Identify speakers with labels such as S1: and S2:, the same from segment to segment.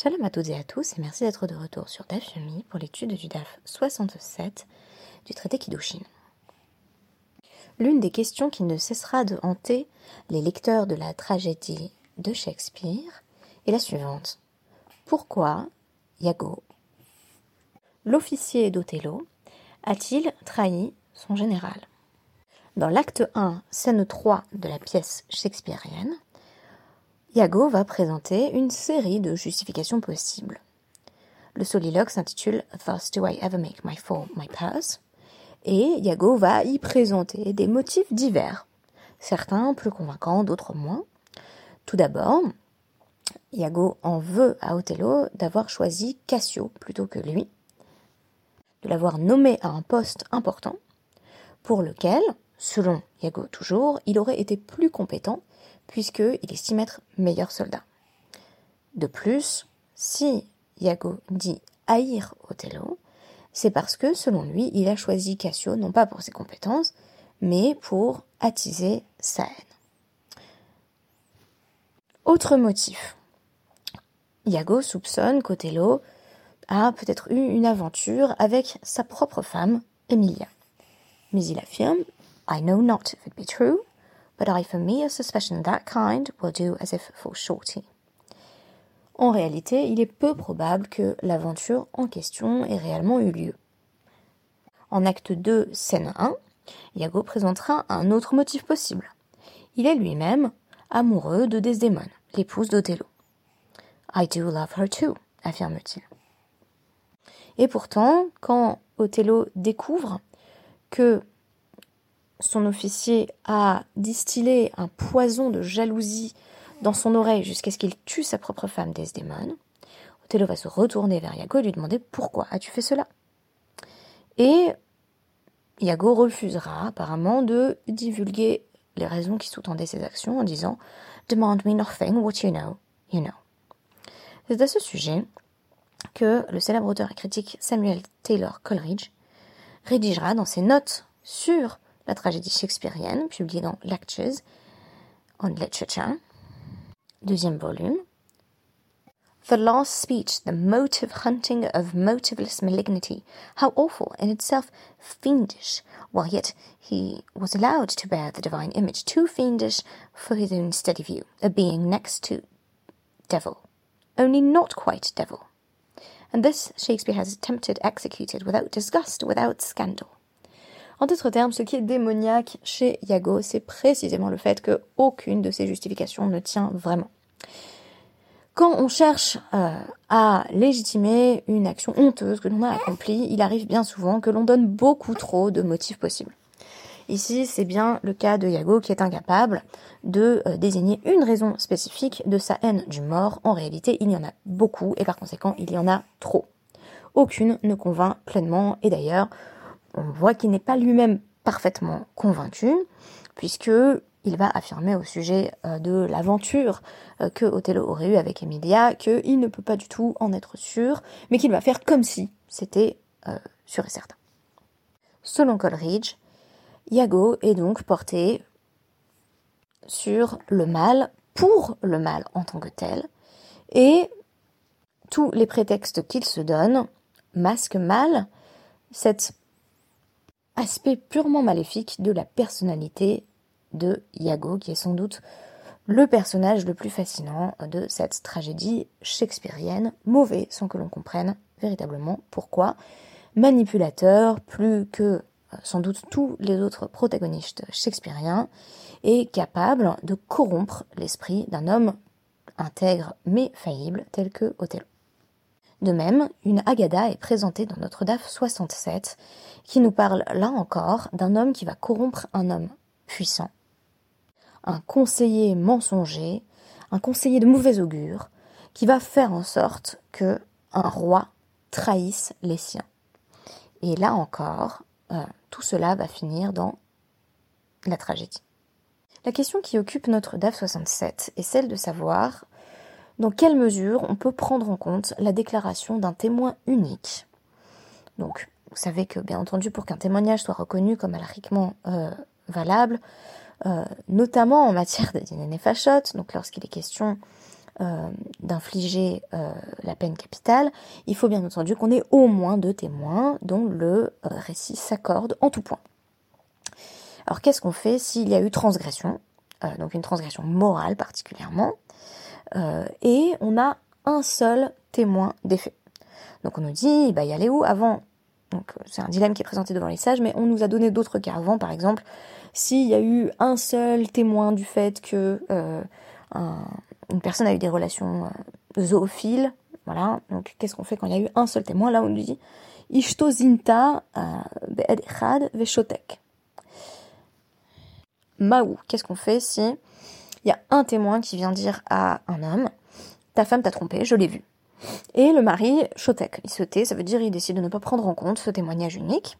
S1: Shalom à toutes et à tous et merci d'être de retour sur DAF Yomi pour l'étude du DAF 67 du traité Kiddushin. L'une des questions qui ne cessera de hanter les lecteurs de la tragédie de Shakespeare est la suivante. Pourquoi Iago, l'officier d'Othello, a-t-il trahi son général? Dans l'acte 1, scène 3 de la pièce shakespearienne, Iago va présenter une série de justifications possibles. Le soliloque s'intitule Thus do I ever make my fall my purse et Iago va y présenter des motifs divers, certains plus convaincants, d'autres moins. Tout d'abord, Iago en veut à Othello d'avoir choisi Cassio plutôt que lui, de l'avoir nommé à un poste important, pour lequel, selon Iago toujours, il aurait été plus compétent puisqu'il estime être meilleur soldat. De plus, si Iago dit haïr Othello, c'est parce que, selon lui, il a choisi Cassio non pas pour ses compétences, mais pour attiser sa haine. Autre motif. Iago soupçonne qu'Othello a peut-être eu une aventure avec sa propre femme, Emilia. Mais il affirme I know not if it be true, but I for me a suspicion that kind will do as if for shorty. En réalité, il est peu probable que l'aventure en question ait réellement eu lieu. En acte 2, scène 1, Iago présentera un autre motif possible. Il est lui-même amoureux de Desdémone, l'épouse d'Othello. I do love her too, affirme-t-il. Et pourtant, quand Othello découvre que son officier a distillé un poison de jalousie dans son oreille jusqu'à ce qu'il tue sa propre femme Desdémone, Othello va se retourner vers Iago et lui demander pourquoi as-tu fait cela? Et Iago refusera apparemment de divulguer les raisons qui sous-tendaient ses actions en disant Demand me nothing, what you know, you know. C'est à ce sujet que le célèbre auteur et critique Samuel Taylor Coleridge rédigera dans ses notes sur la tragédie shakespearienne, publiée dans Lectures on Literature, deuxième volume. The last speech, the motive hunting of motiveless malignity, how awful, in itself fiendish, while yet he was allowed to bear the divine image, too fiendish for his own steady view, a being next to devil, only not quite devil. And this Shakespeare has attempted, executed, without disgust, without scandal. En d'autres termes, ce qui est démoniaque chez Iago, c'est précisément le fait que aucune de ces justifications ne tient vraiment. Quand on cherche euh, à légitimer une action honteuse que l'on a accomplie, il arrive bien souvent que l'on donne beaucoup trop de motifs possibles. Ici, c'est bien le cas de Iago qui est incapable de euh, désigner une raison spécifique de sa haine du mort. En réalité, il y en a beaucoup et par conséquent, il y en a trop. Aucune ne convainc pleinement et d'ailleurs, on voit qu'il n'est pas lui-même parfaitement convaincu, puisque il va affirmer au sujet euh, de l'aventure euh, que Othello aurait eue avec Emilia qu'il ne peut pas du tout en être sûr, mais qu'il va faire comme si c'était euh, sûr et certain. Selon Coleridge, Iago est donc porté sur le mal pour le mal en tant que tel, et tous les prétextes qu'il se donne masquent mal cet aspect purement maléfique de la personnalité de Iago, qui est sans doute le personnage le plus fascinant de cette tragédie shakespearienne, mauvais sans que l'on comprenne véritablement pourquoi, manipulateur plus que euh, sans doute tous les autres protagonistes shakespeariens, est capable de corrompre l'esprit d'un homme intègre mais faillible tel que Othello. De même, une Agada est présentée dans notre DAF 67, qui nous parle là encore d'un homme qui va corrompre un homme puissant, un conseiller mensonger, un conseiller de mauvais augure, qui va faire en sorte que un roi trahisse les siens. Et là encore, euh, tout cela va finir dans la tragédie. La question qui occupe notre DAF 67 est celle de savoir dans quelle mesure on peut prendre en compte la déclaration d'un témoin unique? Donc, vous savez que, bien entendu, pour qu'un témoignage soit reconnu comme alariquement euh, valable, euh, notamment en matière de dîner fachot, donc lorsqu'il est question euh, d'infliger la peine capitale, il faut bien entendu qu'on ait au moins deux témoins dont le récit s'accorde en tout point. Alors qu'est-ce qu'on fait s'il y a eu transgression, donc une transgression morale particulièrement, et on a un seul témoin des faits. Donc on nous dit, bah, y aller où avant? Donc c'est un dilemme qui est présenté devant les sages, mais on nous a donné d'autres cas avant, par exemple, s'il y a eu un seul témoin du fait que euh, une personne a eu des relations euh, zoophiles, voilà, donc qu'est-ce qu'on fait quand il y a eu un seul témoin? Là, on nous dit Ishto zinta euh, veshotek. Maou, qu'est-ce qu'on fait si il y a un témoin qui vient dire à un homme Ta femme t'a trompé, je l'ai vu. Et le mari, shotek, il se tait, ça veut dire il décide de ne pas prendre en compte ce témoignage unique.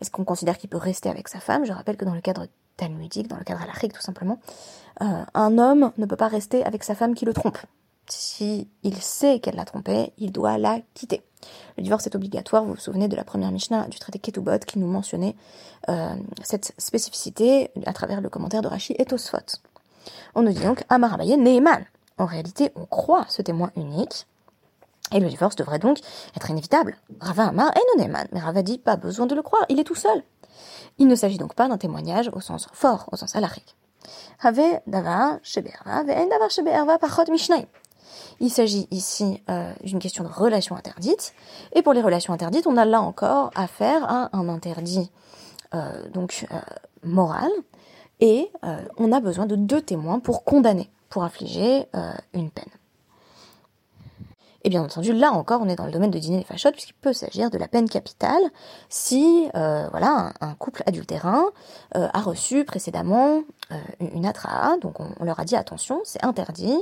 S1: Est-ce qu'on considère qu'il peut rester avec sa femme? Je rappelle que dans le cadre talmudique, dans le cadre halachique tout simplement, euh, un homme ne peut pas rester avec sa femme qui le trompe. Si il sait qu'elle l'a trompé, il doit la quitter. Le divorce est obligatoire, vous vous souvenez de la première Mishnah du traité Ketubot qui nous mentionnait euh, cette spécificité à travers le commentaire de Rashi et Tosfot. On nous dit donc Amarabaye Neyman. En réalité, on croit ce témoin unique, et le divorce devrait donc être inévitable. Rava Amar et Noneman. Mais Rava dit pas besoin de le croire, il est tout seul. Il ne s'agit donc pas d'un témoignage au sens fort, au sens alarique. Il s'agit ici euh, d'une question de relation interdite. Et pour les relations interdites, on a là encore affaire à un interdit euh, donc euh, moral. Et on a besoin de deux témoins pour condamner, pour infliger une peine. Et bien entendu, là encore, on est dans le domaine de dîner des fachottes, puisqu'il peut s'agir de la peine capitale si euh, voilà, un, couple adultérin euh, a reçu précédemment euh, une atraa, donc on, leur a dit attention, c'est interdit,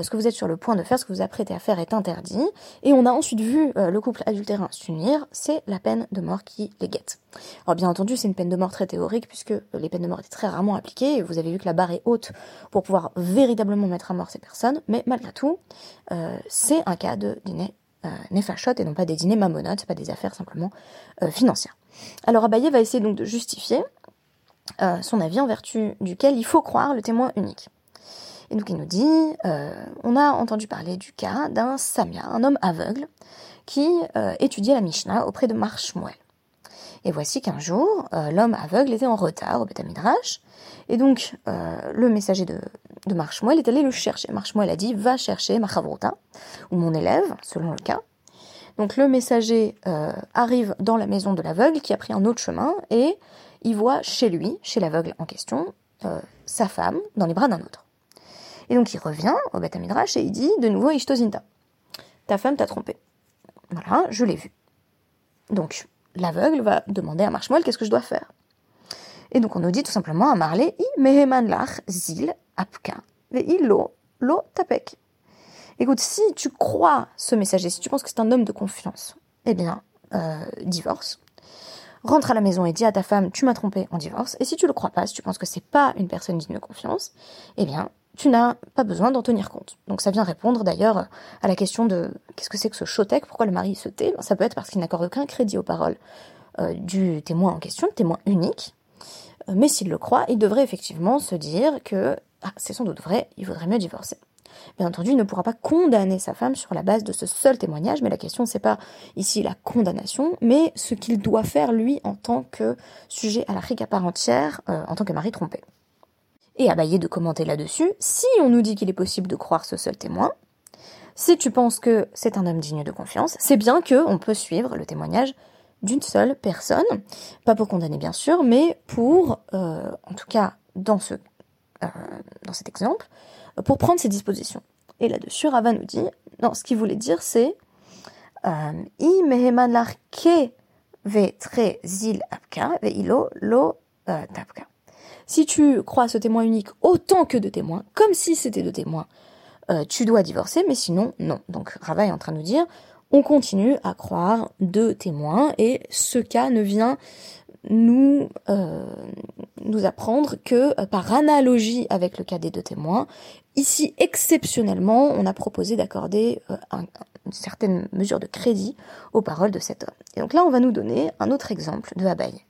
S1: ce que vous êtes sur le point de faire, ce que vous apprêtez à faire est interdit, et on a ensuite vu le couple adultérin s'unir, c'est la peine de mort qui les guette. Alors bien entendu, c'est une peine de mort très théorique, puisque les peines de mort étaient très rarement appliquées, et vous avez vu que la barre est haute pour pouvoir véritablement mettre à mort ces personnes, mais malgré tout, c'est un cas de dîner euh, et non pas des dîners mamonotes, pas des affaires simplement euh, financières. Alors Abaye va essayer donc de justifier euh, son avis en vertu duquel il faut croire le témoin unique. Et donc il nous dit, on a entendu parler du cas d'un Samia, un homme aveugle, qui étudiait la Mishnah auprès de Marshmuel. Et voici qu'un jour, l'homme aveugle était en retard au Beth et donc le messager de, de Marshmuel est allé le chercher. Marshmuel a dit va chercher ma chavruta, ou mon élève, selon le cas. Donc le messager euh, arrive dans la maison de l'aveugle qui a pris un autre chemin et il voit chez lui, chez l'aveugle en question, euh, sa femme dans les bras d'un autre. Et donc il revient au Beth Midrash et il dit de nouveau Ishtozinta. Ta femme t'a trompé. Voilà, je l'ai vu. Donc l'aveugle va demander à Marshmuel qu'est-ce que je dois faire? Et donc on nous dit tout simplement à Marley i meheman lach zil apka lo lo tapek. Écoute, si tu crois ce messager, si tu penses que c'est un homme de confiance, eh bien, euh, divorce. Rentre à la maison et dis à ta femme, tu m'as trompé en divorce. Et si tu le crois pas, si tu penses que c'est pas une personne digne de confiance, eh bien, tu n'as pas besoin d'en tenir compte. Donc ça vient répondre d'ailleurs à la question de qu'est-ce que c'est que ce chotek, pourquoi le mari se tait? Ça peut être parce qu'il n'accorde aucun crédit aux paroles euh, du témoin en question, le témoin unique. Euh, mais s'il le croit, il devrait effectivement se dire que ah, c'est sans doute vrai, il vaudrait mieux divorcer. Bien entendu, il ne pourra pas condamner sa femme sur la base de ce seul témoignage, mais la question c'est pas ici la condamnation, mais ce qu'il doit faire lui en tant que sujet à la à part entière, euh, en tant que mari trompé. Et Abaye de commenter là-dessus, si on nous dit qu'il est possible de croire ce seul témoin, si tu penses que c'est un homme digne de confiance, c'est bien que on peut suivre le témoignage d'une seule personne, pas pour condamner bien sûr, mais pour, euh, en tout cas dans euh, dans cet exemple, pour prendre ses dispositions. Et là-dessus, Rava nous dit, non, ce qu'il voulait dire, c'est euh, si tu crois ce témoin unique autant que de témoins, comme si c'était deux témoins, tu dois divorcer, mais sinon, non. Donc Rava est en train de nous dire, on continue à croire deux témoins, et ce cas ne vient nous, euh, nous apprendre que euh, par analogie avec le cas des deux témoins, ici exceptionnellement, on a proposé d'accorder euh, une certaine mesure de crédit aux paroles de cet homme. Et donc là, on va nous donner un autre exemple de Abaye.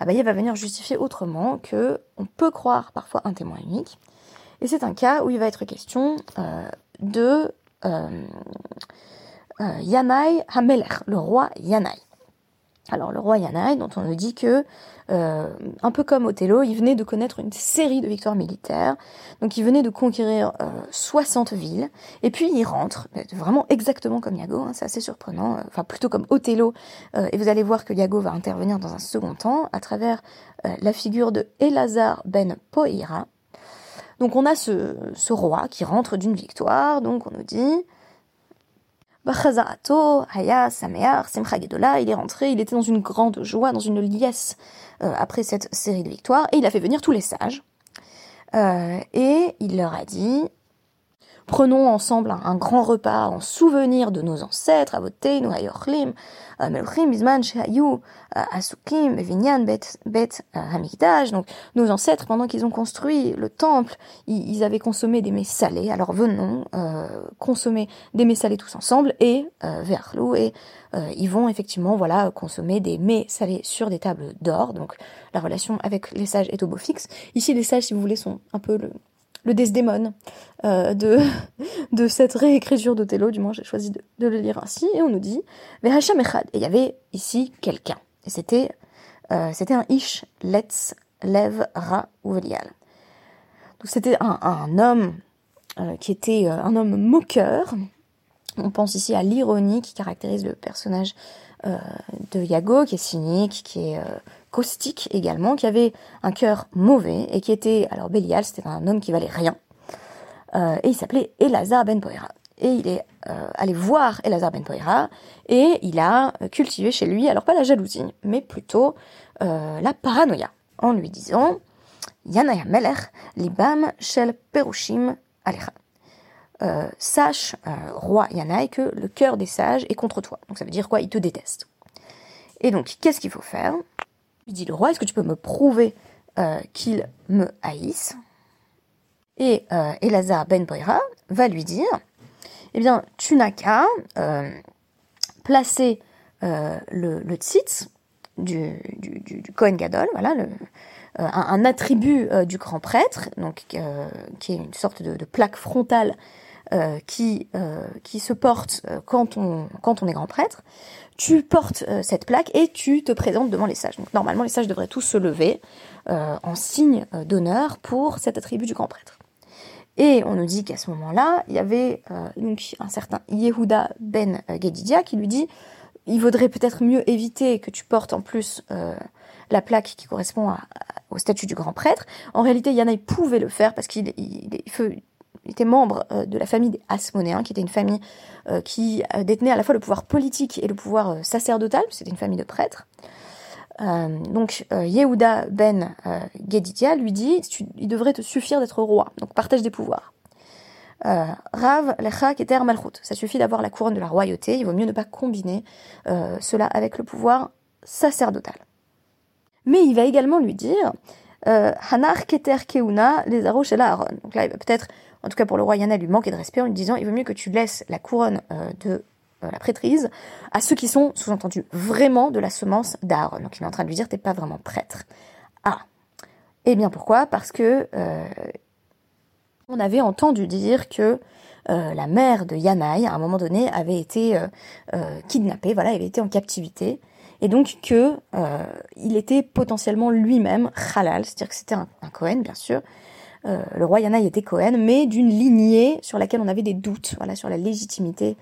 S1: Abaye va venir justifier autrement que on peut croire parfois un témoin unique, et c'est un cas où il va être question de euh, euh, le roi Yanai. Alors le roi Yanai, dont on nous dit que, euh, un peu comme Othello, il venait de connaître une série de victoires militaires, donc il venait de conquérir euh, 60 villes, et puis il rentre, vraiment exactement comme Iago, hein, c'est assez surprenant, euh, enfin plutôt comme Othello, euh, et vous allez voir que Iago va intervenir dans un second temps à travers la figure de Elazar ben Poira. Donc on a ce, ce roi qui rentre d'une victoire, donc on nous dit Haya, Samear, Simcha Gedola, il est rentré, il était dans une grande joie, dans une liesse euh, après cette série de victoires, et il a fait venir tous les sages. Euh, et il leur a dit, prenons ensemble un, grand repas en souvenir de nos ancêtres, Avoteinu, Hayochlim, Melchim, Bisman, Shehayu, Asukim, Vinyan, Bet, Bet, Hamikdash. Donc, nos ancêtres, pendant qu'ils ont construit le temple, ils, ils, avaient consommé des mets salés. Alors, venons euh, consommer des mets salés tous ensemble et euh, Verlou et euh, ils vont effectivement, voilà, consommer des mets salés sur des tables d'or. Donc, la relation avec les sages est au beau fixe. Ici, les sages, si vous voulez, sont un peu le, le Desdémone euh, de, de cette réécriture d'Othello, du moins j'ai choisi de, de, le lire ainsi, et on nous dit Echad. Et il y avait ici quelqu'un, et c'était euh, un Ish Letz Lev Ra Uvelial. Donc c'était un, un, homme euh, qui était un homme moqueur. On pense ici à l'ironie qui caractérise le personnage de Yago, qui est cynique, qui est caustique également, qui avait un cœur mauvais et qui était, alors Bélial, c'était un homme qui valait rien, euh, et il s'appelait Elazar ben Poira. Et il est euh, allé voir Elazar ben Poira et il a cultivé chez lui, alors pas la jalousie, mais plutôt euh, la paranoïa, en lui disant Yanaya Melech, libam shel perushim alecha. Sache, roi Yanaï, que le cœur des sages est contre toi. Donc ça veut dire quoi? Il te déteste. Et donc, qu'est-ce qu'il faut faire? Lui dit le roi, est-ce que tu peux me prouver euh, qu'il me haïsse? Et euh, Elazar ben Poira va lui dire, eh bien, tu n'as qu'à euh, placer euh, le, le tzitz du, du, Kohen Gadol, voilà, un, attribut du grand prêtre, qui est une sorte de, plaque frontale qui, euh, qui se porte quand on, quand on est grand prêtre, tu portes euh, cette plaque et tu te présentes devant les sages. Donc normalement, les sages devraient tous se lever en signe d'honneur pour cet attribut du grand prêtre. Et on nous dit qu'à ce moment-là, il y avait donc un certain Yehuda ben Gedidia qui lui dit il vaudrait peut-être mieux éviter que tu portes en plus la plaque qui correspond à, au statut du grand prêtre. En réalité, Yanaï pouvait le faire parce qu'il il, il, il était membre euh, de la famille des Asmonéens, qui était une famille euh, qui euh, détenait à la fois le pouvoir politique et le pouvoir euh, sacerdotal, c'était une famille de prêtres. Euh, donc Yehuda ben Geditia lui dit il devrait te suffire d'être roi, donc partage des pouvoirs. Rav lecha keter malchut, ça suffit d'avoir la couronne de la royauté, il vaut mieux ne pas combiner cela avec le pouvoir sacerdotal. Mais il va également lui dire Hanar keter keuna les Aaron. Donc là, il va peut-être en tout cas pour le roi Yana, lui manquait de respect en lui disant il vaut mieux que tu laisses la couronne euh, de euh, la prêtrise à ceux qui sont, sous-entendu, vraiment de la semence d'Aaron. Donc il est en train de lui dire t'es pas vraiment prêtre. Ah. Eh bien pourquoi? Parce que euh, on avait entendu dire que la mère de Yanaï, à un moment donné, avait été kidnappée, voilà, elle avait été en captivité, et donc que il était potentiellement lui-même halal, c'est-à-dire que c'était un, un Cohen, bien sûr, euh, le roi Yanaï était Cohen, mais d'une lignée sur laquelle on avait des doutes, voilà, sur la légitimité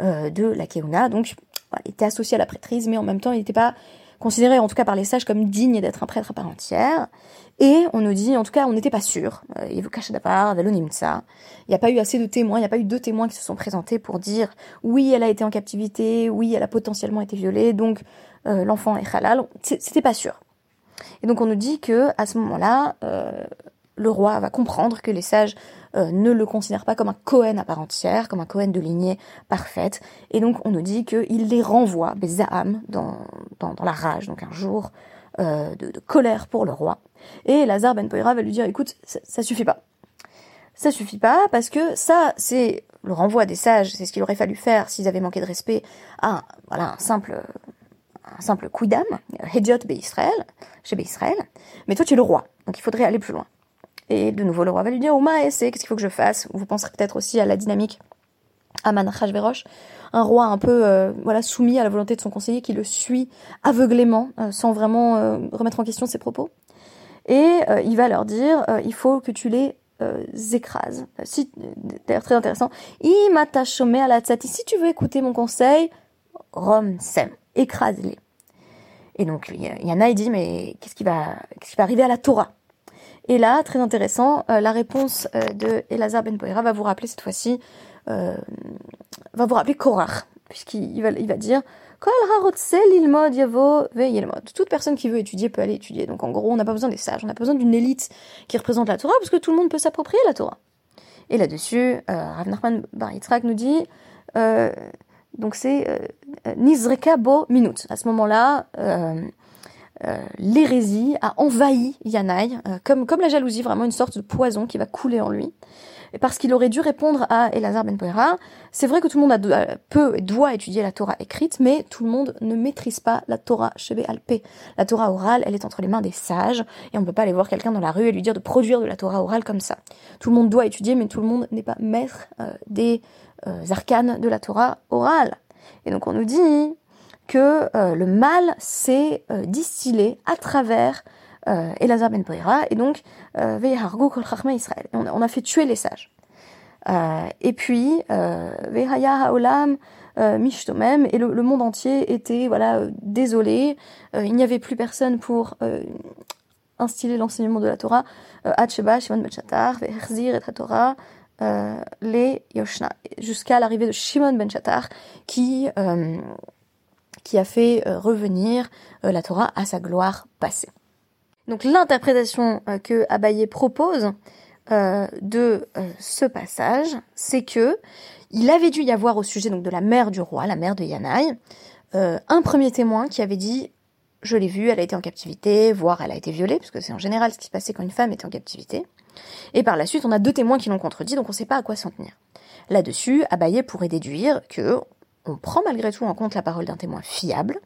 S1: euh, de la Keuna. Donc, voilà, il était associé à la prêtrise, mais en même temps, il n'était pas considéré, en tout cas par les sages, comme digne d'être un prêtre à part entière. Et on nous dit, en tout cas, on n'était pas sûr. Euh, il n'y a pas eu assez de témoins, il n'y a pas eu deux témoins qui se sont présentés pour dire oui, elle a été en captivité, oui, elle a potentiellement été violée, donc l'enfant est halal. C'était pas sûr. Et donc on nous dit que à ce moment-là, le roi va comprendre que les sages euh, ne le considèrent pas comme un Cohen à part entière, comme un Cohen de lignée parfaite, et donc on nous dit qu'il les renvoie, Bezaham, dans, dans, dans, la rage, donc un jour euh, de, de, colère pour le roi. Et Lazare Ben Poira va lui dire, écoute, ça, suffit pas. Ça suffit pas parce que ça, c'est le renvoi des sages, c'est ce qu'il aurait fallu faire s'ils avaient manqué de respect à voilà, un simple un simple quidam, Hedjot Israël, chez Israël, mais toi tu es le roi, donc il faudrait aller plus loin. Et de nouveau, le roi va lui dire, Ouma, c'est qu'est-ce qu'il faut que je fasse? Vous penserez peut-être aussi à la dynamique Aman Hashverosh, un roi un peu euh, voilà soumis à la volonté de son conseiller qui le suit aveuglément euh, sans vraiment euh, remettre en question ses propos. Et il va leur dire il faut que tu les écrases. D'ailleurs très intéressant. Imatashome à la Si tu veux écouter mon conseil, Rom sem, écrase-les. Et donc Yana il dit mais qu'est-ce qui va qu'est-ce qui va arriver à la Torah? Et là très intéressant, la réponse de Elazar ben Poera va vous rappeler cette fois-ci euh, va vous rappeler Korach, puisqu'il va, il va dire toute personne qui veut étudier peut aller étudier. Donc en gros, on n'a pas besoin des sages, on n'a pas besoin d'une élite qui représente la Torah, parce que tout le monde peut s'approprier la Torah. Et là-dessus, euh, Rav Nachman Bar Yitzhak nous dit, euh, donc c'est euh, Nizreka Bo Minut. À ce moment-là, euh, euh, l'hérésie a envahi Yanaï, comme, comme la jalousie, vraiment une sorte de poison qui va couler en lui parce qu'il aurait dû répondre à Elazar Ben Poera, c'est vrai que tout le monde a, peut et doit étudier la Torah écrite, mais tout le monde ne maîtrise pas la Torah Shebe Alpé. La Torah orale, elle est entre les mains des sages, et on ne peut pas aller voir quelqu'un dans la rue et lui dire de produire de la Torah orale comme ça. Tout le monde doit étudier, mais tout le monde n'est pas maître euh, des euh, arcanes de la Torah orale. Et donc on nous dit que euh, le mal s'est distillé à travers euh, Elazar ben Poira, et donc euh, Israël. On, a fait tuer les sages. Euh, et puis Vehaya Haolam Mishtomem, et le, le, monde entier était voilà désolé. il n'y avait plus personne pour instiller l'enseignement de la Torah. Hatsheba, Shimon ben Shatar, Veherzir et Torah. les Yoshna, jusqu'à l'arrivée de Shimon ben Shatar, qui, qui a fait revenir la Torah à sa gloire passée. Donc l'interprétation euh, que Abaye propose euh, de euh, ce passage, c'est que il avait dû y avoir au sujet donc de la mère du roi, la mère de Yanaï, un premier témoin qui avait dit je l'ai vue, elle a été en captivité, voire elle a été violée, parce que c'est en général ce qui se passait quand une femme était en captivité. Et par la suite, on a deux témoins qui l'ont contredit, donc on ne sait pas à quoi s'en tenir. Là-dessus, Abaye pourrait déduire que on prend malgré tout en compte la parole d'un témoin fiable,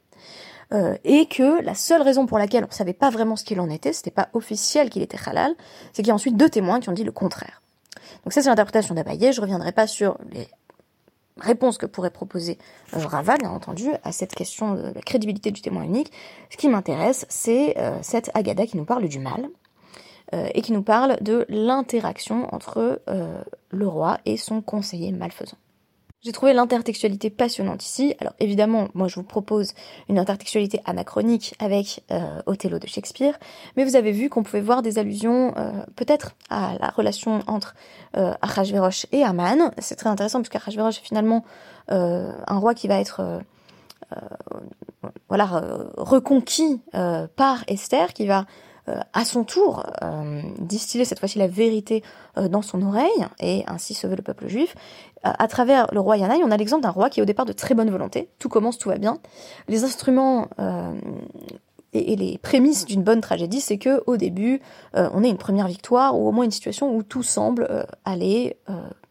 S1: euh, et que la seule raison pour laquelle on ne savait pas vraiment ce qu'il en était, c'était pas officiel qu'il était halal, c'est qu'il y a ensuite deux témoins qui ont dit le contraire. Donc ça c'est l'interprétation d'Abaye, je reviendrai pas sur les réponses que pourrait proposer euh, Rava, bien entendu, à cette question de la crédibilité du témoin unique. Ce qui m'intéresse, c'est euh, cette Agada qui nous parle du mal, et qui nous parle de l'interaction entre le roi et son conseiller malfaisant. J'ai trouvé l'intertextualité passionnante ici. Alors évidemment, moi je vous propose une intertextualité anachronique avec euh, Othello de Shakespeare, mais vous avez vu qu'on pouvait voir des allusions euh, peut-être à la relation entre euh, et Aman. C'est très intéressant puisque Achashverosh est finalement euh, un roi qui va être voilà reconquis par Esther, qui va euh, à son tour euh, distiller cette fois-ci la vérité euh, dans son oreille et ainsi sauver le peuple juif. à travers le roi Yanaï, on a l'exemple d'un roi qui est au départ de très bonne volonté, tout commence, tout va bien. Les instruments et, les prémices d'une bonne tragédie, c'est que au début, on ait une première victoire ou au moins une situation où tout semble aller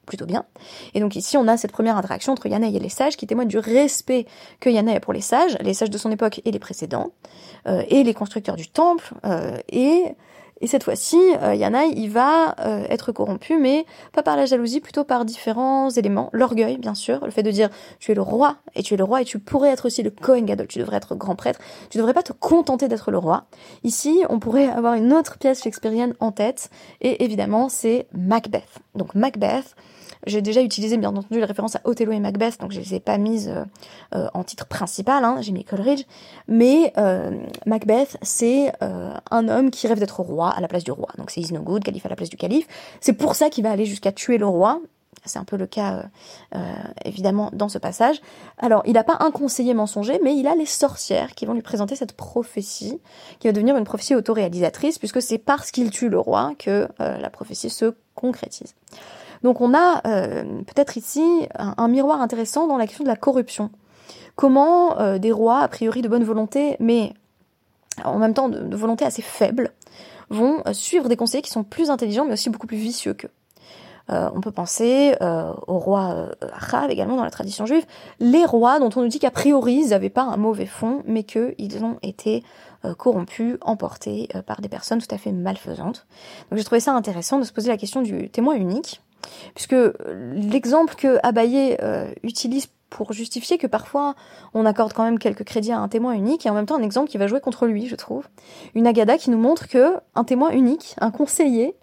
S1: plutôt bien. Et donc ici, on a cette première interaction entre Yanaï et les sages qui témoigne du respect que Yanaï a pour les sages, les sages de son époque et les précédents, euh, et les constructeurs du temple. Euh, et, et cette fois-ci, euh, il va euh, être corrompu, mais pas par la jalousie, plutôt par différents éléments. L'orgueil, bien sûr, le fait de dire tu es le roi, et tu es le roi, et tu pourrais être aussi le Kohen Gadol, tu devrais être grand prêtre, tu devrais pas te contenter d'être le roi. Ici, on pourrait avoir une autre pièce shakespearienne en tête, et évidemment, c'est Macbeth. Donc Macbeth, j'ai déjà utilisé bien entendu les références à Othello et Macbeth, donc je les ai pas mises euh, euh, en titre principal, hein, j'ai mis Coleridge. Mais euh, Macbeth, c'est un homme qui rêve d'être roi à la place du roi. Donc c'est Is good, calife à la place du calife. C'est pour ça qu'il va aller jusqu'à tuer le roi. C'est un peu le cas, évidemment, dans ce passage. Alors, il n'a pas un conseiller mensonger, mais il a les sorcières qui vont lui présenter cette prophétie, qui va devenir une prophétie autoréalisatrice, puisque c'est parce qu'il tue le roi que la prophétie se concrétise. Donc on a euh, peut-être ici un, miroir intéressant dans la question de la corruption. Comment euh, des rois, a priori de bonne volonté, mais en même temps de, volonté assez faible, vont suivre des conseillers qui sont plus intelligents mais aussi beaucoup plus vicieux qu'eux. Euh, on peut penser euh, au roi également dans la tradition juive, les rois dont on nous dit qu'a priori ils n'avaient pas un mauvais fond, mais qu'ils ont été corrompus, emportés par des personnes tout à fait malfaisantes. Donc j'ai trouvé ça intéressant de se poser la question du témoin unique, puisque l'exemple que Abaye utilise pour justifier que parfois on accorde quand même quelques crédits à un témoin unique et en même temps un exemple qui va jouer contre lui, je trouve. Une agada qui nous montre que un témoin unique, un conseiller,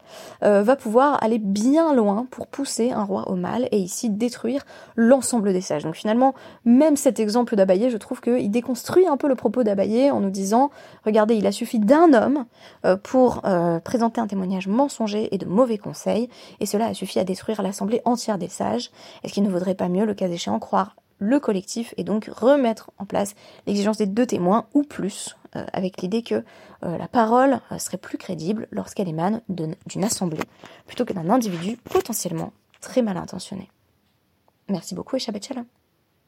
S1: euh, va pouvoir aller bien loin pour pousser un roi au mal et ici détruire l'ensemble des sages. Donc finalement, même cet exemple d'Abaye, je trouve qu'il déconstruit un peu le propos d'Abaye en nous disant, regardez, il a suffi d'un homme euh, pour euh, présenter un témoignage mensonger et de mauvais conseils, et cela a suffi à détruire l'assemblée entière des sages. Est-ce qu'il ne vaudrait pas mieux, le cas échéant, croire le collectif et donc remettre en place l'exigence des deux témoins ou plus, euh, avec l'idée que euh, la parole euh, serait plus crédible lorsqu'elle émane d'une assemblée plutôt que d'un individu potentiellement très mal intentionné. Merci beaucoup et.